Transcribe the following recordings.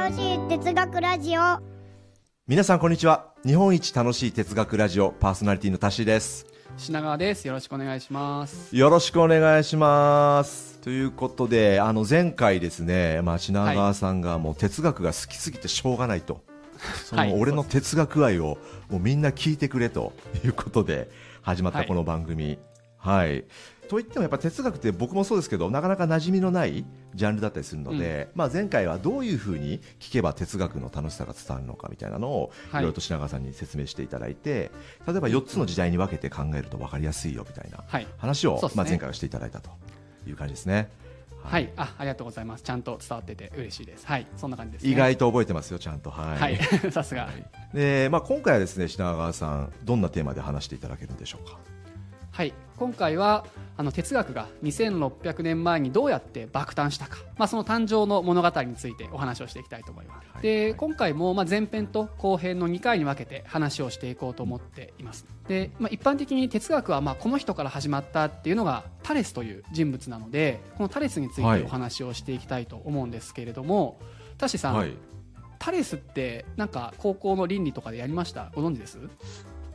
楽しい哲学ラジオ。皆さんこんにちは。日本一楽しい哲学ラジオパーソナリティのタッシーです。品川です。よろしくお願いします。よろしくお願いします。ということであの前回ですね、まあ、品川さんがもう哲学が好きすぎてしょうがないと、その俺の哲学愛をもうみんな聞いてくれということで始まったこの番組、はい、はいといってもやっぱ哲学って僕もそうですけどなかなか馴染みのないジャンルだったりするので、うん、まあ、前回はどういうふうに聞けば哲学の楽しさが伝わるのかみたいなのをいろいろと品川さんに説明していただいて、例えば4つの時代に分けて考えると分かりやすいよみたいな話を、はいね、まあ、前回はしていただいたという感じですね。はい、あ、ありがとうございます。ちゃんと伝わってて嬉しいです。はい、そんな感じです、ね、意外と覚えてますよ、ちゃんと。はい。はい、さすが。で、まあ、今回はですね、品川さん、どんなテーマで話していただけるんでしょうか？はい。今回はあの哲学が2600年前にどうやって爆誕したか、まあ、その誕生の物語についてお話をしていきたいと思います、はい、で今回もまあ前編と後編の2回に分けて話をしていこうと思っています。で、まあ、一般的に哲学はまあこの人から始まったっていうのがタレスという人物なのでこのタレスについてお話をしていきたいと思うんですけれども、はい、タシさん、はい、タレスってなんか高校の倫理とかでやりました？ご存知です？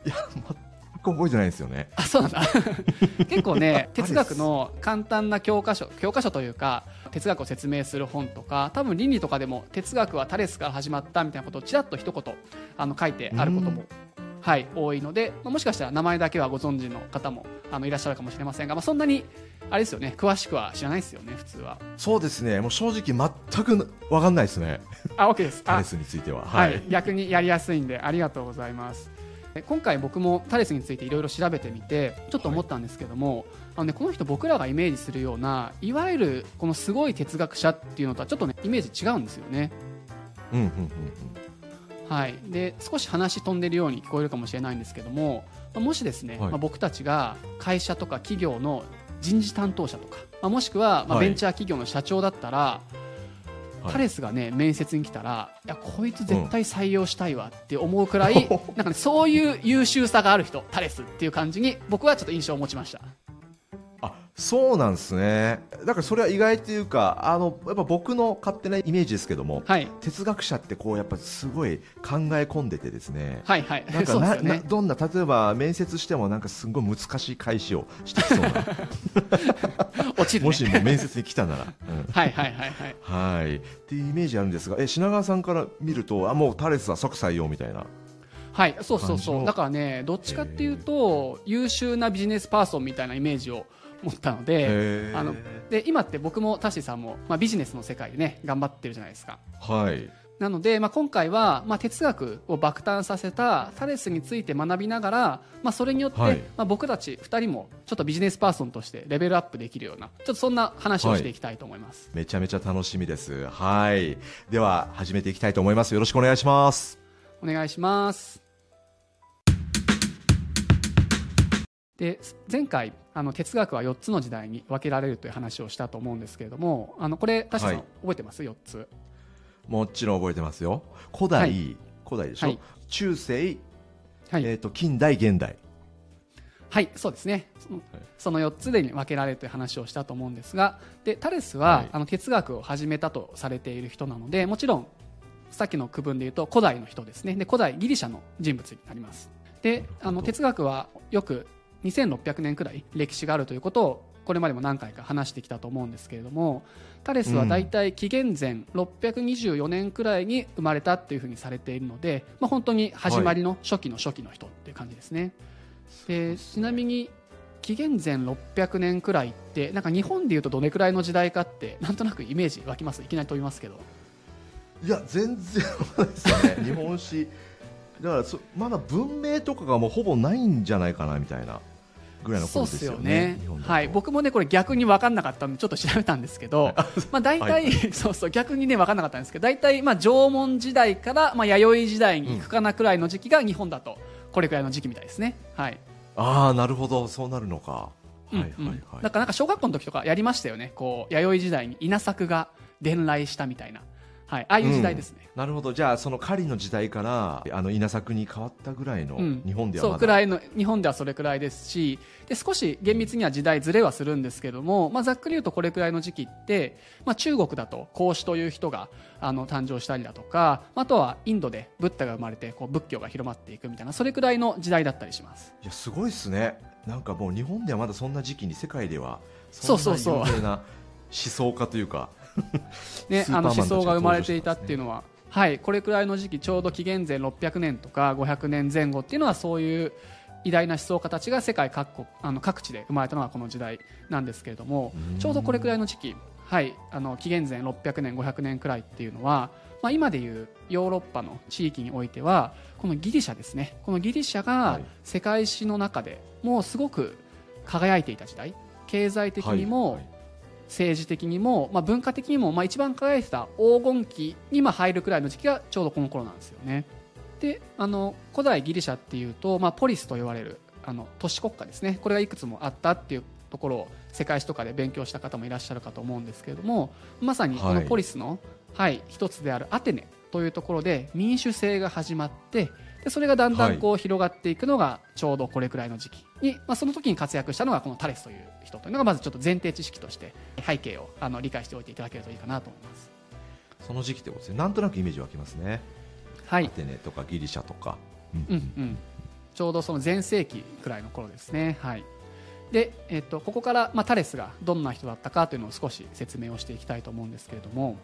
いやく覚えてないですよね。あそうなんだ。結構ね 哲学の簡単な教科書教科書というか哲学を説明する本とか多分倫理とかでも哲学はタレスから始まったみたいなことをちらっと一言あの書いてあることもはい、多いので、まあ、もしかしたら名前だけはご存知の方もあのいらっしゃるかもしれませんが、まあ、そんなにあれですよね詳しくは知らないですよね普通は。そうですね。もう正直全く分かんないですね。あ OK です。タレスについては、はい、はい、逆にやりやすいんでありがとうございます今回僕もタレスについていろいろ調べてみてちょっと思ったんですけども、はい、あのね、この人僕らがイメージするようないわゆるこのすごい哲学者っていうのとはちょっとねイメージ違うんですよね。うんうんうんうん。はい、で少し話飛んでるように聞こえるかもしれないんですけどももしですね、はい、まあ、僕たちが会社とか企業の人事担当者とか、まあ、もしくはまあベンチャー企業の社長だったら、はいタレスがね面接に来たらいやこいつ絶対採用したいわって思うくらい、うん、なんかねそういう優秀さがある人タレスっていう感じに僕はちょっと印象を持ちましたそうなんですね。だからそれは意外というかあのやっぱ僕の勝手なイメージですけども、はい、哲学者ってこうやっぱすごい考え込んでてですね、はいはい、なんかな、ね、どんな例えば面接してもなんかすごい難しい返しをしてきそうな。落ちる、ね、もしも面接に来たなら、うん、はいはいはいはい。はい。っていうイメージあるんですがえ品川さんから見るとあもうタレスは即採用みたいなはい、そうそうそう。だからねどっちかっていうと優秀なビジネスパーソンみたいなイメージを思ったのであので今って僕もタッシーさんも、まあ、ビジネスの世界でね頑張ってるじゃないですか。はい。なので、まあ、今回は、まあ、哲学を爆誕させたタレスについて学びながら、まあ、それによって、はい、まあ、僕たち2人もちょっとビジネスパーソンとしてレベルアップできるようなちょっとそんな話をしていきたいと思います、はい、めちゃめちゃ楽しみです。はい。では始めていきたいと思います。よろしくお願いします。お願いしますで前回あの哲学は4つの時代に分けられるという話をしたと思うんですけれどもあのこれ田さん、はい、覚えてます？4つ。もちろん覚えてますよ。古代、はい、古代でしょ、はい、中世、はい。えーと、近代現代。はいそうですね。その,、その4つで分けられるという話をしたと思うんですがでタレスは、あの哲学を始めたとされている人なのでもちろんさっきの区分でいうと古代の人ですね。で古代ギリシャの人物になります。であの哲学はよく2600年くらい歴史があるということをこれまでも何回か話してきたと思うんですけれどもタレスは大体紀元前624年くらいに生まれたっていうふうにされているので、まあ、本当に始まりの初期の初期の人っていう感じですね。でちなみに紀元前600年くらいってなんか日本でいうとどれくらいの時代かってなんとなくイメージ湧きます？いきなり飛びますけど。いや全然ですよね。日本史。だからそまだ文明とかがもうほぼないんじゃないかなみたいなぐらいの頃ですよね。よねはい、僕もねこれ逆に分かんなかったんでちょっと調べたんですけど、まあ大体、はい、そうそう逆にね分かんなかったんですけど、大体まあ縄文時代からまあ弥生時代に行くかなくらいの時期が日本だとこれくらいの時期みたいですね。はい。ああなるほどそうなるのか。はいはいはい。なんかなんか小学校の時とかやりましたよね。こう弥生時代に稲作が伝来したみたいな。はい、ああいう時代ですね、うん、なるほど。じゃあその狩りの時代からあの稲作に変わったぐらいの、うん、日本ではそうくらいの日本ではそれくらいですしで少し厳密には時代ずれはするんですけども、まあ、ざっくり言うとこれくらいの時期って、まあ、中国だと孔子という人があの誕生したりだとかあとはインドでブッダが生まれてこう仏教が広まっていくみたいなそれくらいの時代だったりします。いやすごいですね。なんかもう日本ではまだそんな時期に世界ではそんな有名な思想家というかね、あの思想が生まれていたっていうのは、はい、これくらいの時期ちょうど紀元前600年とか500年前後っていうのはそういう偉大な思想家たちが世界各国あの各地で生まれたのがこの時代なんですけれどもちょうどこれくらいの時期、はい、あの紀元前600年500年くらいっていうのは、まあ、今でいうヨーロッパの地域においてはこのギリシャですね。このギリシャが世界史の中でもうすごく輝いていた時代。経済的にも政治的にも、まあ、文化的にも、まあ、一番輝いてた黄金期にまあ入るくらいの時期がちょうどこの頃なんですよね。であの古代ギリシャっていうと、まあ、ポリスと言われるあの都市国家ですねこれがいくつもあったっていうところを世界史とかで勉強した方もいらっしゃるかと思うんですけれどもまさにこのポリスの、はい、はい、一つであるアテネというところで民主制が始まってでそれがだんだんこう広がっていくのがちょうどこれくらいの時期に、まあ、その時に活躍したのがこのタレスという人というのがまずちょっと前提知識として背景をあの理解しておいていただけるといいかなと思います。その時期ってことですね。なんとなくイメージ湧きますね、はい、アテネとかギリシャとか、うん。うんうん、ちょうどその前世紀くらいの頃ですね。はい。で、えっと、ここから、まあ、タレスがどんな人だったかというのを少し説明をしていきたいと思うんですけれども、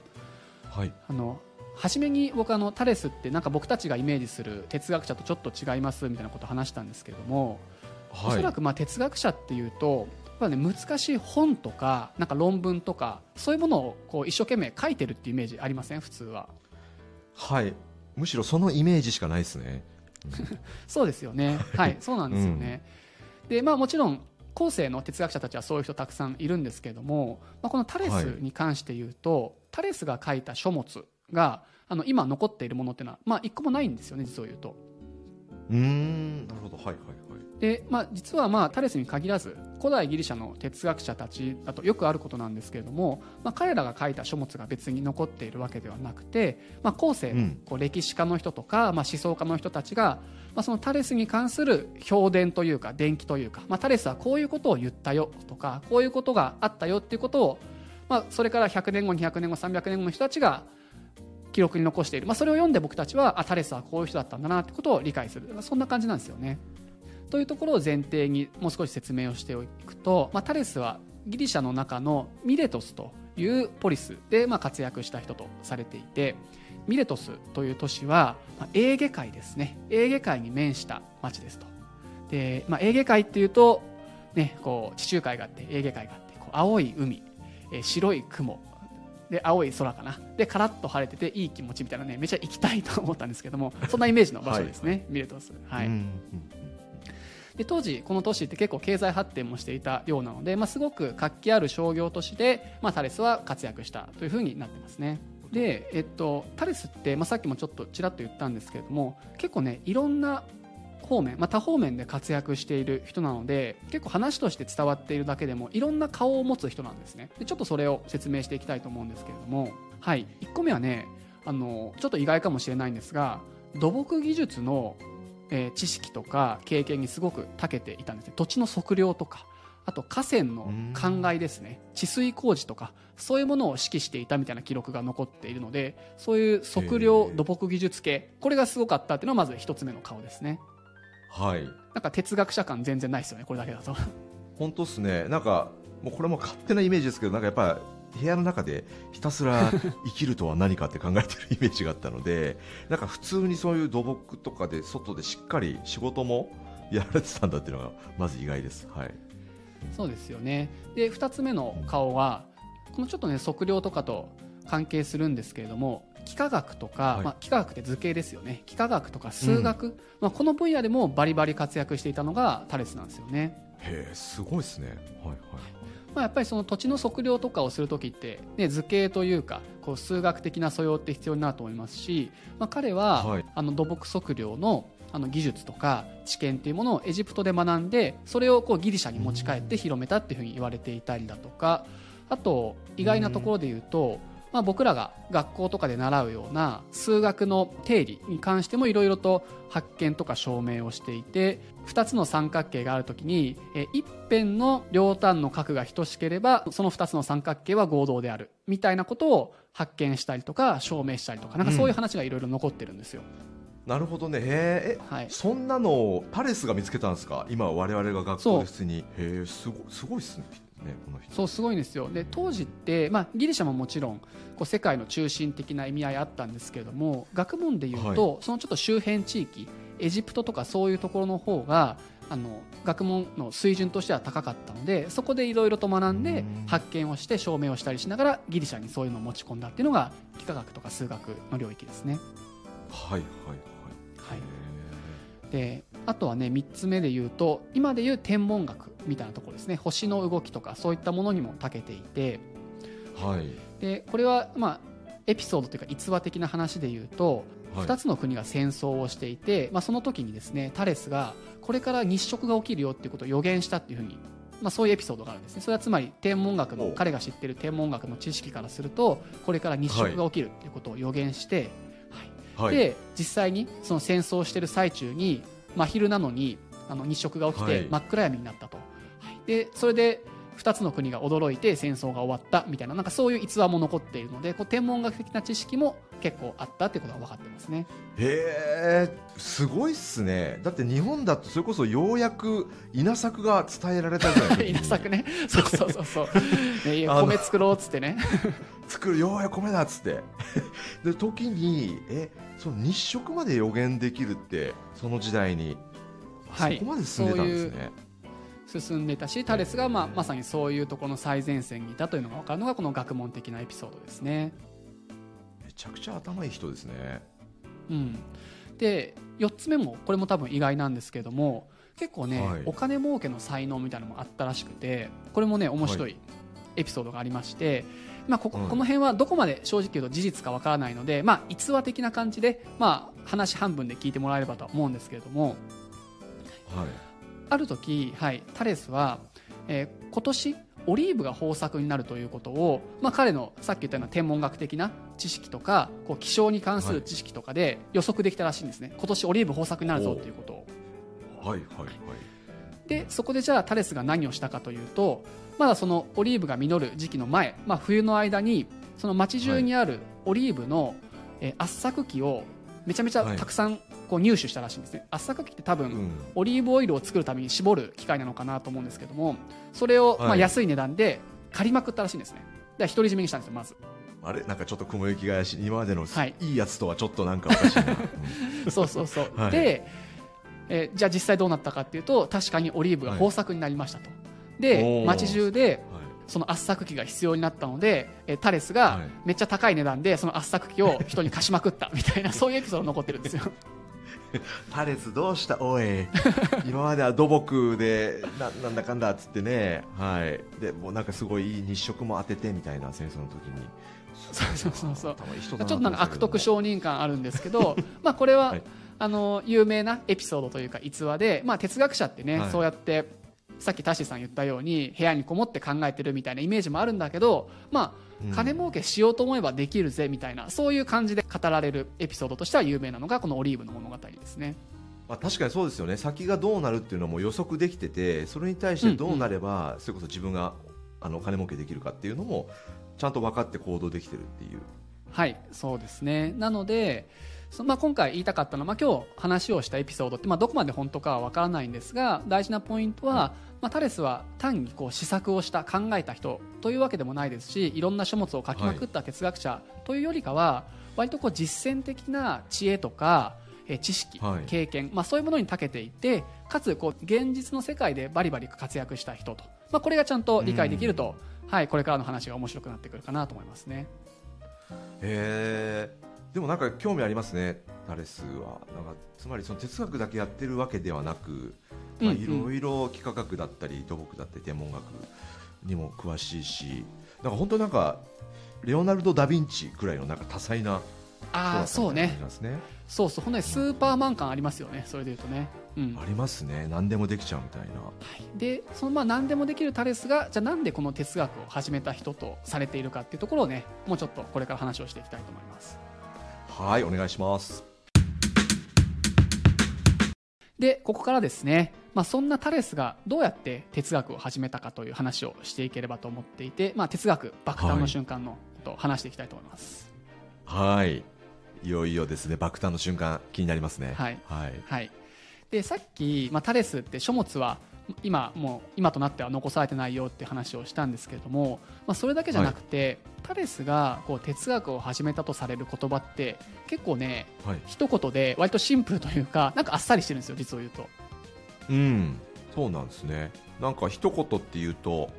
はい、あの初めに僕あのタレスってなんか僕たちがイメージする哲学者とちょっと違いますみたいなことを話したんですけれども、はい、おそらくまあ哲学者っていうとやっぱ、ね、難しい本とかなんか論文とかそういうものをこう一生懸命書いてるっていうイメージありません？普通は。はい。むしろそのイメージしかないですね、うん、そうですよね。はいそうなんですよね、うん、でまあもちろん後世の哲学者たちはそういう人たくさんいるんですけれども、まあ、このタレスに関して言うと、はい、タレスが書いた書物があの今残っているものっていうのは、まあ、一個もないんですよね実を言うと。うん。なるほど。はいはいはい。で、まあ、実は、まあ、タレスに限らず古代ギリシャの哲学者たちだとよくあることなんですけれども、まあ、彼らが書いた書物が別に残っているわけではなくて、まあ、後世のこう歴史家の人とか、まあ、思想家の人たちが、まあ、そのタレスに関する評伝というか伝記というか、まあ、タレスはこういうことを言ったよとかこういうことがあったよっていうことを、まあ、それから100年後200年後300年後の人たちが記録に残している、まあ、それを読んで僕たちはあタレスはこういう人だったんだなってことを理解する。そんな感じなんですよね。というところを前提にもう少し説明をしておくと、まあ、タレスはギリシャの中のミレトスというポリスでまあ活躍した人とされていてミレトスという都市は、まあ、エーゲ海ですね。エーゲ海に面した町ですと。で、まあ、エーゲ海っていうと、ね、こう地中海があってエーゲ海があってこう青い海、えー、白い雲で青い空かな。でカラッと晴れてていい気持ちみたいなねめちゃ行きたいと思ったんですけどもそんなイメージの場所ですね、はい、ミレトス、はい、で当時この都市って結構経済発展もしていたようなので、まあ、すごく活気ある商業都市で、まあ、タレスは活躍したというふうになってますね。で、えっと、タレスって、まあ、さっきもちょっとちらっと言ったんですけれども結構ねいろんな方面、まあ、多方面で活躍している人なので結構話として伝わっているだけでもいろんな顔を持つ人なんですね。でちょっとそれを説明していきたいと思うんですけれども、はい、1個目はねあのちょっと意外かもしれないんですが土木技術の、えー、知識とか経験にすごく長けていたんですね。土地の測量とかあと河川の灌漑ですね。治水工事とかそういうものを指揮していたみたいな記録が残っているのでそういう測量土木技術系これがすごかったっていうのはまず一つ目の顔ですねはい。なんか哲学者感全然ないですよねこれだけだと。本当っすね。なんかもうこれも勝手なイメージですけどなんかやっぱ部屋の中でひたすら 生きるとは何かって考えてるイメージがあったのでなんか普通にそういう土木とかで外でしっかり仕事もやられてたんだっていうのがまず意外です、はい、そうですよね。で2つ目の顔はこのちょっとね測量とかと関係するんですけれども幾何学とか、はい、まあ、幾何学って図形ですよね。幾何学とか数学、うん、まあ、この分野でもバリバリ活躍していたのがタレスなんですよね。へえすごいですね。はいはい。まあ、やっぱりその土地の測量とかをする時って、ね、図形というかこう数学的な素養って必要になると思いますし、まあ、彼は、はい、あの土木測量のあの技術とか知見っていうものをエジプトで学んでそれをこうギリシャに持ち帰って広めたっていうふうに言われていたりだとかあと意外なところで言うとまあ、僕らが学校とかで習うような数学の定理に関してもいろいろと発見とか証明をしていて2つの三角形があるときにえ一辺の両端の角が等しければその2つの三角形は合同であるみたいなことを発見したりとか証明したりとかなんかそういう話がいろいろ残ってるんですよ。なるほどね。へえ、はい、そんなのをパレスが見つけたんですか？今我々が学校で普通に。へえすごすごいっすねねこの人。そうすごいんですよ。で当時って、まあ、ギリシャももちろんこう世界の中心的な意味合いあったんですけれども学問でいうと、そのちょっと周辺地域エジプトとかそういうところの方があの学問の水準としては高かったのでそこでいろいろと学んでうん。発見をして証明をしたりしながらギリシャにそういうのを持ち込んだっていうのが幾何学とか数学の領域ですね。はいはいはい。はい。へであとはね3つ目で言うと今で言う天文学みたいなところですね。星の動きとかそういったものにも長けていて。えはい。でこれはまあエピソードというか逸話的な話で言うと、はい。2つの国が戦争をしていて、まあ、その時にですねタレスがこれから日食が起きるよっていうことを予言したっていうふうに、まあ、そういうエピソードがあるんですね。それはつまり天文学のお彼が知ってる天文学の知識からするとこれから日食が起きるっていうことを予言して、はい。はい。で実際にその戦争をしてる最中に真昼なのにあの日食が起きはい。て真っ暗闇になったと、はい。でそれで2つの国が驚いて戦争が終わったみたいななんかそういう逸話も残っているのでこう天文学的な知識も結構あったっていうことが分かってますね。へえすごいっすね。だって日本だとそれこそようやく稲作が伝えられたじゃないですか稲作ね。そうそうそうそう、ね、米作ろうっつってね。作るようやく米だっつって。で時にえその日食まで予言できるってその時代に、はい。そこまで進んでたんですね進んでたしタレスが、まあ、まさにそういうところの最前線にいたというのが分かるのがこの学問的なエピソードですね。めちゃくちゃ頭いい人ですね。うん、で4つ目もこれも多分意外なんですけれども結構ね、はい。お金儲けの才能みたいなのもあったらしくてこれもね面白いエピソードがありまして、まあ、ここはい。この辺はどこまで正直言うと事実かわからないので、まあ、逸話的な感じで、まあ、話半分で聞いてもらえればとは思うんですけれどもはいある時、はい、タレスは、えー今年オリーブが豊作になるということを、まあ、彼のさっき言ったような天文学的な知識とかこう気象に関する知識とかで予測できたらしいんですね、今年オリーブ豊作になるぞということを。はいはいはい。でそこでじゃあタレスが何をしたかというとまだそのオリーブが実る時期の前、まあ、冬の間にその町中にあるオリーブの、えー圧搾機をめちゃめちゃたくさんこう入手したらしいんですね、圧搾機って多分、うん。オリーブオイルを作るために絞る機械なのかなと思うんですけどもそれをはい。まあ安い値段で借りまくったらしいんですね。で独り占めにしたんですよまず。あれ？なんかちょっと雲行きが怪しい今までのはい。いいやつとはちょっとなんかおかしいな、う ん そうそうそう、はい。で、えーじゃあ実際どうなったかっていうと確かにオリーブが豊作になりましたと、おでー。町中ではいその圧搾機が必要になったので、えータレスがはい。めっちゃ高い値段でその圧搾機を人に貸しまくったみたいな そういうエピソード残ってるんですよ。タレスどうした？おい。今までは土木でななんだかんだっつってね。はい。でもうなんかすごいいい日食も当ててみたいな戦争の時に。そうそうそうそう。ちょだっとなんか悪徳症承認感あるんですけどまあこれは、はい。あの有名なエピソードというか逸話で、まあ、哲学者ってね、はい。そうやってさっきタッシーさん言ったように部屋にこもって考えてるみたいなイメージもあるんだけど、まあ、金儲けしようと思えばできるぜみたいなそういう感じで語られるエピソードとしては有名なのがこのオリーブの物語ですね。まあ、確かにそうですよね。先がどうなるっていうのも予測できててそれに対してどうなれば、それこそ自分があの金儲けできるかっていうのもちゃんと分かって行動できてるっていう。はいそうですね。なのでそまあ、今回言いたかったのは、まあ、今日話をしたエピソードって、まあ、どこまで本当かは分からないんですが大事なポイントは、まあ、タレスは単にこう試作をした考えた人というわけでもないですしいろんな書物を書きまくった哲学者というよりかは、割とこう実践的な知恵とかえー知識、はい。経験、まあ、そういうものに長けていてかつこう現実の世界でバリバリ活躍した人と、まあ、これがちゃんと理解できると、はい、これからの話が面白くなってくるかなと思いますね。へえでもなんか興味ありますねタレスは。なんかつまりその哲学だけやってるわけではなくいろいろ幾何学だったり土木だったり天文学にも詳しいしなんか本当なんかレオナルド・ダ・ヴィンチくらいのなんか多彩なああそうね。ね。そうそう。本当にスーパーマン感ありますよねそれでいうとね。うん。ありますね。何でもできちゃうみたいな。でそのまあ何でもできるタレスがじゃあなんでこの哲学を始めた人とされているかっていうところをねもうちょっとこれから話をしていきたいと思いますはいお願いします。でここからですね、まあ、そんなタレスがどうやって哲学を始めたかという話をしていければと思っていて、まあ、哲学爆誕の瞬間のことを話していきたいと思います、はいいよいよですね。爆誕の瞬間気になりますね。はい。はい。はい、でさっき、まあ、タレスって書物は今もう今となっては残されてないよって話をしたんですけれども、まあ、それだけじゃなくて、タレスがこう哲学を始めたとされる言葉って結構ねはい。一言で割とシンプルというかなんかあっさりしてるんですよ実を言うと。うん。そうなんですね。なんか一言っていうと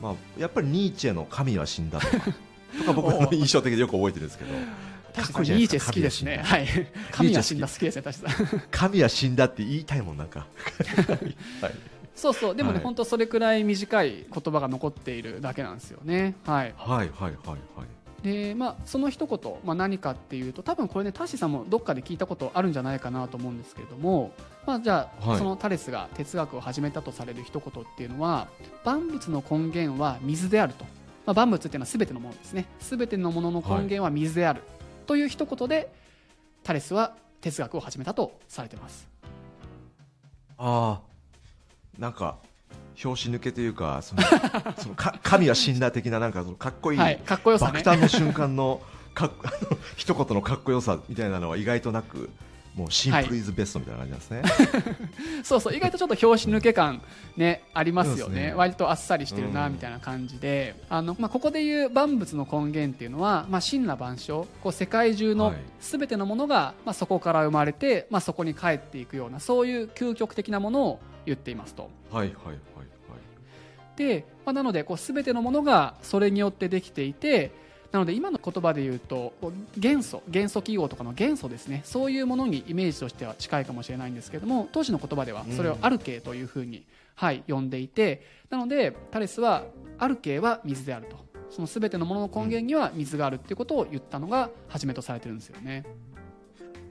まあやっぱりニーチェの神は死んだとか とか僕の印象的でよく覚えてるんですけどかっこいいじゃないですかニーチェ好きですね。はい。神は死んだ。好きですね確かに。神は死んだって言いたいもんなんか。はいそうそう。でもね、はい。本当それくらい短い言葉が残っているだけなんですよね。はい。はいはいはいはい。でまあ、その一言、まあ、何かっていうと多分これねタッシーさんもどっかで聞いたことあるんじゃないかなと思うんですけれども、まあ、じゃあ、はい。そのタレスが哲学を始めたとされる一言っていうのは万物の根源は水であると、まあ、万物っていうのは全てのものですね。全てのものの根源は水である、という一言でタレスは哲学を始めたとされてます。ああなんか拍子抜けというかその そのか神は死んだ的ななんかそのかっこいい、はいかっこよさね。爆誕の瞬間のかっ 一言のかっこよさみたいなのは意外となくもうシンプルイズベストみたいな感じなんですね、そうそう意外とちょっと拍子抜け感、ね、ありますよね。ね。割とあっさりしてるなうんみたいな感じで、あのまあ、ここでいう万物の根源っていうのは、まあ、神羅万象。こう世界中のはい。すべてのものが、まあ、そこから生まれて、まあ、そこに帰っていくようなそういう究極的なものを言っていますと。はいはいはいはいで、まあ、なのでこう全てのものがそれによってできていてなので今の言葉で言うと元素元素記号とかの元素ですねそういうものにイメージとしては近いかもしれないんですけども当時の言葉ではそれをアルケーというふうに、はい、呼んでいてなのでタレスはアルケーは水であるとその全てのものの根源には水があるっていうことを言ったのが初めとされてるんですよね。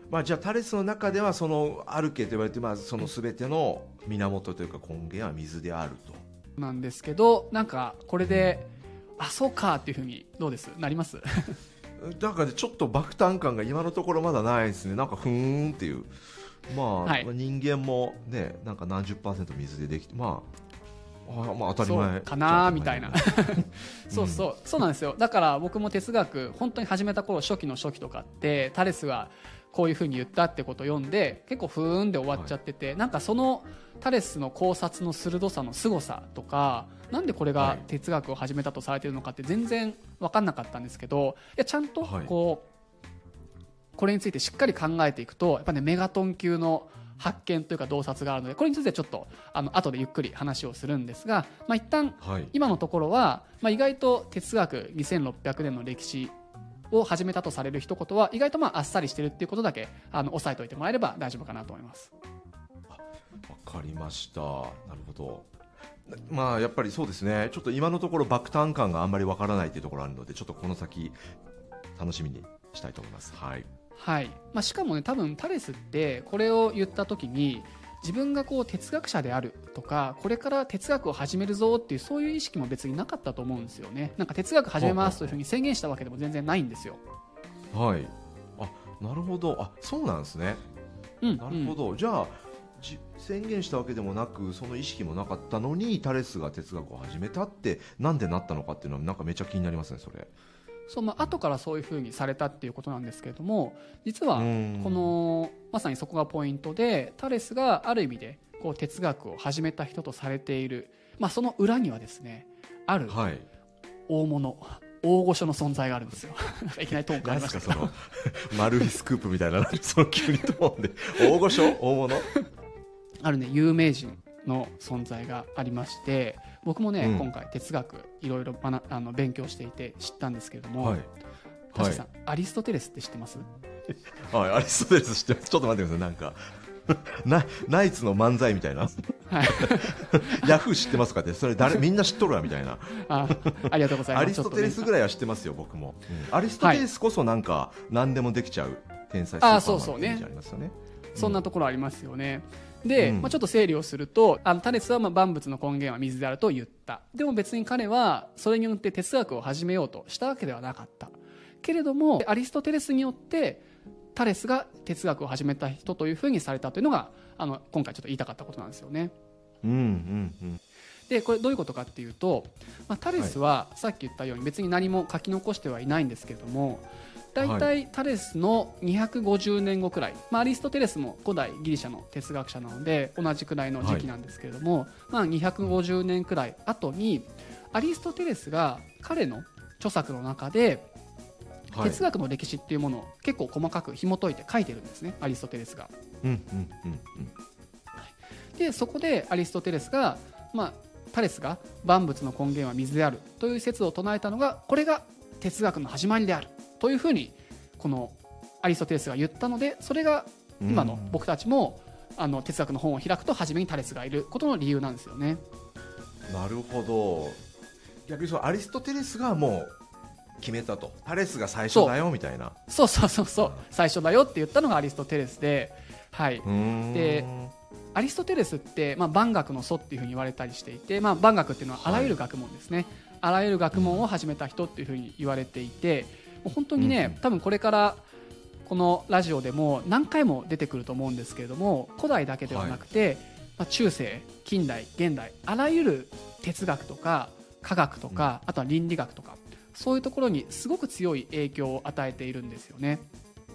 まあ、じゃあタレスの中ではそのアルケと言われて、まあ、その全ての源というか根源は水であると。なんですけどなんかこれであそうかっていうふうにどうです？なりますなんかねちょっと爆誕感が今のところまだないですね。なんかふーんっていう。まあ、はい。まあ人間もねなんか何十パーセント水でできてまああまあ当たり前かなーみたいな。そうそう、そうなんですよ。だから僕も哲学本当に始めた頃初期の初期とかってタレスがこういうふうに言ったってことを読んで結構ふーんで終わっちゃってて、なんかそのタレスの考察の鋭さの凄さとかなんでこれがはい。哲学を始めたとされているのかって全然分かんなかったんですけどいやちゃんとはい。こう、これについてしっかり考えていくとやっぱねメガトン級の発見というか洞察があるのでこれについてはちょっとあの後でゆっくり話をするんですが、まあ、一旦はい。今のところは、まあ、意外と哲学2600年の歴史を始めたとされる一言は意外とまああっさりしてるっていうことだけあの押さえておいてもらえれば大丈夫かなと思います。わかりました。なるほど。まあやっぱりそうですね。ちょっと今のところ爆誕感があんまりわからないというところあるのでちょっとこの先楽しみにしたいと思います。はい。はい。まあ、しかもね多分タレスってこれを言った時に自分がこう哲学者であるとかこれから哲学を始めるぞっていうそういう意識も別になかったと思うんですよね。なんか哲学始めますというふうに宣言したわけでも全然ないんですよ。はい。あなるほど。あそうなんですね。うん、なるほど、じゃあじ宣言したわけでもなくその意識もなかったのにタレスが哲学を始めたってなんでなったのかっていうのはなんかめっちゃ気になりますねそれそうまあ後からそういうふうにされたっていうことなんですけれども実はうん。このまさにそこがポイントでタレスがある意味でこう哲学を始めた人とされている、まあ、その裏にはですねあるはい。大物大御所の存在があるんですよ。いきなりトーン変わ何りましたけど。マル秘スクープみたいな。その急にと思うんで。大御所？大物？あるね有名人の存在がありまして僕もね、うん。今回哲学いろいろ学あの勉強していて知ったんですけれども、はい。タシさん、アリストテレスって知ってます？はいアリストテレス知ってます。ちょっと待ってくださいなんか。なナイツの漫才みたいな？はい。ヤフー知ってますかって？それ誰みんな知っとるわみたいな。あありがとうございます。アリストテレスぐらいは知ってますよ僕も、アリストテレスこそなんか何でもできちゃう天才スーパーマンあそうそうねってイメージありますよね。そんなところありますよね。で、うん。まあ、ちょっと整理をするとあのタレスはまあ万物の根源は水であると言った。でも別に彼はそれによって哲学を始めようとしたわけではなかった。けれどもアリストテレスによってタレスが哲学を始めた人というふうにされたというのがあの今回ちょっと言いたかったことなんですよね。うんうんうん。でこれどういうことかっていうと、まあ、タレスはさっき言ったように別に何も書き残してはいないんですけれども大体タレスの250年後くらい、まあ、アリストテレスも古代ギリシャの哲学者なので同じくらいの時期なんですけれども、まあ、250年くらい後にアリストテレスが彼の著作の中ではい。哲学の歴史っていうものを結構細かく紐解いて書いてるんですねアリストテレスが。でそこでアリストテレスが、まあ、タレスが万物の根源は水であるという説を唱えたのがこれが哲学の始まりであるというふうにこのアリストテレスが言ったのでそれが今の僕たちも、あの哲学の本を開くと初めにタレスがいることの理由なんですよね。なるほど。逆にそうアリストテレスがもう決めたと。タレスが最初だよみたいなそうそうそう。そう最初だよって言ったのがアリストテレスで、はい、でアリストテレスって、まあ、万学の祖っていうふうに言われたりしていて、まあ、万学っていうのはあらゆる学問ですね、あらゆる学問を始めた人っていうふうに言われていて本当にね、うん多分これからこのラジオでも何回も出てくると思うんですけれども古代だけではなくて、まあ、中世近代現代あらゆる哲学とか科学とか、あとは倫理学とかそういうところにすごく強い影響を与えているんですよね。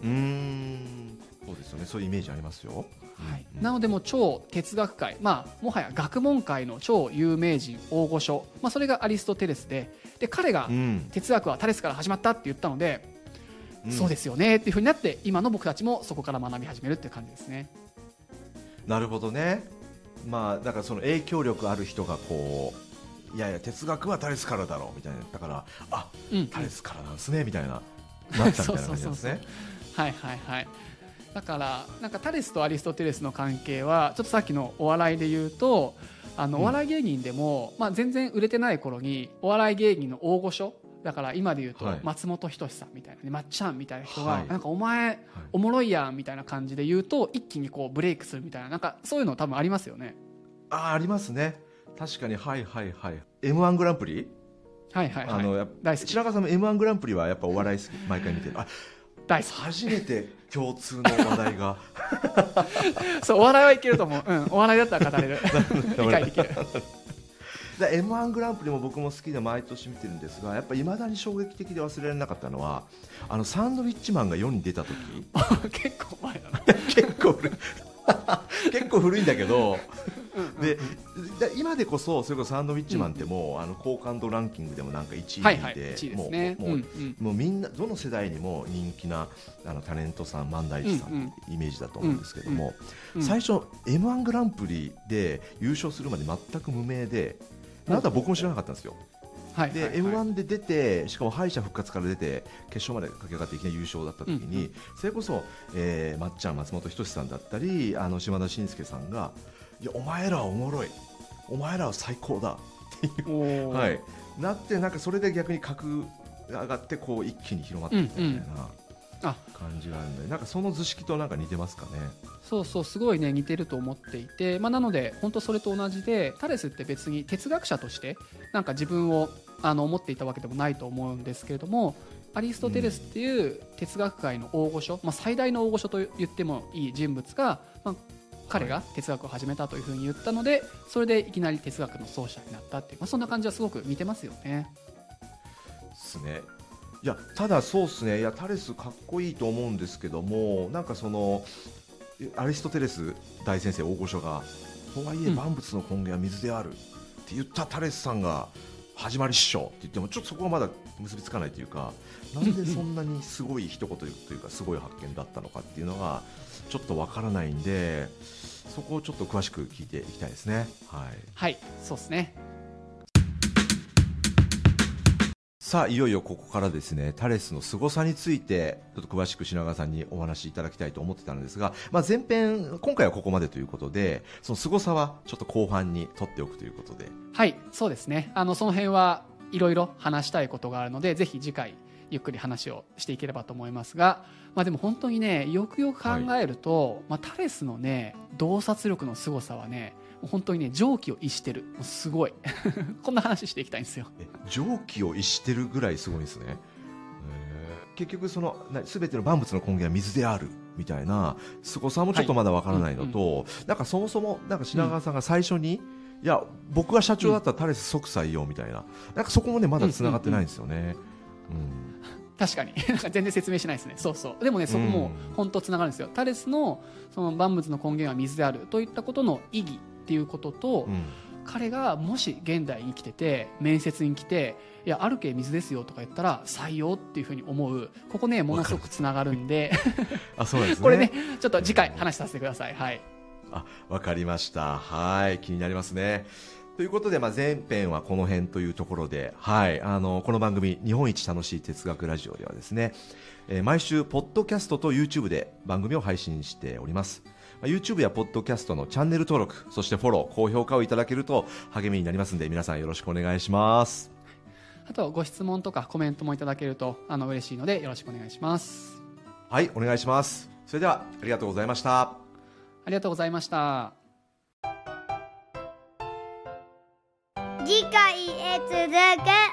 うーんそうですよね。そういうイメージありますよ。はい。うん。なのでもう超哲学界、まあ、もはや学問界の超有名人大御所、まあ、それがアリストテレスでで彼がうん。哲学はタレスから始まったって言ったので、うん。そうですよねっていうふうになって今の僕たちもそこから学び始めるっていう感じですね。なるほどね。まあだからその影響力ある人がこういやいや哲学はタレスからだろうみたいな。だからあうんタレスからなんですねみたいな なったみたいな感じですね。はいはいはいだからなんかタレスとアリストテレスの関係はちょっとさっきのお笑いで言うとあのうん。お笑い芸人でも、まあ、全然売れてない頃にお笑い芸人の大御所だから今で言うとはい。松本人志さんみたいなねまっちゃんみたいな人が、はい。なんかお前おもろいやんみたいな感じで言うと一気にこうブレイクするみたいななんかそういうの多分ありますよね。ああありますね。確かにはいはいはい。m 1グランプリ？はいはいはい。あのやっ大好き。白川さんも m 1グランプリはやっぱお笑い好き毎回見てる。あ大。好き初めて共通の話題が。そうお笑いはいけると思う、うん、お笑いだったら語れる。理解できる。m 1グランプリも僕も好きで毎年見てるんですがやっぱいまだに衝撃的で忘れられなかったのはあのサンドウィッチマンが世に出た時。結構前だな。結構古い。結構古いんだけどでだ今でこそそれこそサンドウィッチマンってもう、あの好感度ランキングでもなんか1位で、はいはい1位ですね。もうみんなどの世代にも人気なあのタレントさん万代一さんイメージだと思うんですけども、うん最初 m 1グランプリで優勝するまで全く無名であなたは僕も知らなかったんですよ。で、はいはいはい。m 1で出てしかも敗者復活から出て決勝まで駆け上がっていきなり優勝だった時に、うん。それこそ、えー、まっちゃん松本人志さんだったりあの島田紳介さんがいやお前らはおもろい。お前らは最高だ。っていう、はい、なってなんかそれで逆に格上がってこう一気に広まっていったみたいなあ感じがあるんで、なんかその図式となんか似てますかね。そうそうすごいね似てると思っていて、まあ、なので本当それと同じでタレスって別に哲学者としてなんか自分をあの思っていたわけでもないと思うんですけれどもアリストテレスっていう哲学界の大御所、まあ、最大の大御所と言ってもいい人物が、まあ、彼が哲学を始めたというふうに言ったのでそれでいきなり哲学の奏者になったっていう、まあ、そんな感じはすごく似てますよね。ですね。いやただそうですねいやタレスかっこいいと思うんですけどもなんかそのえアリストテレス大先生大御所がとはいえうん万物の根源は水であるって言ったタレスさんが始まりっしょって言ってもちょっとそこはまだ結びつかないというかなんでそんなにすごい一言というかすごい発見だったのかっていうのがちょっとわからないんでそこをちょっと詳しく聞いていきたいですね。はい。はいそうですね。さあいよいよここからですねタレスの凄さについてちょっと詳しく品川さんにお話しいただきたいと思ってたんですが、まあ、前編今回はここまでということでその凄さはちょっと後半に取っておくということで。はいそうですね。あのその辺はいろいろ話したいことがあるのでぜひ次回ゆっくり話をしていければと思いますが、まあ、でも本当にねよくよく考えると、まあ、タレスのね洞察力の凄さはね本当にね蒸気を逸してる。すごい。こんな話していきたいんですよ。え蒸気を逸してるぐらいすごいんですね、えー結局そのな全ての万物の根源は水であるみたいな凄さもちょっとまだわからないのと、なんかそもそもなんか品川さんが最初に、いや僕が社長だったらタレス即採用みたいな。なんかそこもねまだ繋がってないんですよね、うん。確かに。全然説明しないですね。そうそう。でもねそこも本当つながるんですよ、タレスのその万物の根源は水であるといったことの意義っていうことと、うん。彼がもし現代に生きてて面接に来て「いやあるけ水ですよ」とか言ったら採用っていうふうに思う。ここねものすごくつながるんで。あそうなんですね。これねちょっと次回話させてください。はいあ、わかりました。はい、気になりますね。ということで、まあ、前編はこの辺というところで、はい、あの、この番組、日本一楽しい哲学ラジオではですね、えー毎週、ポッドキャストと YouTube で番組を配信しております。まあ YouTube やポッドキャストのチャンネル登録、そしてフォロー、高評価をいただけると励みになりますので、皆さんよろしくお願いします。あとご質問とかコメントもいただけるとあの嬉しいのでよろしくお願いしますはい、お願いします。それでは、ありがとうございました。ありがとうございました。次回へ続く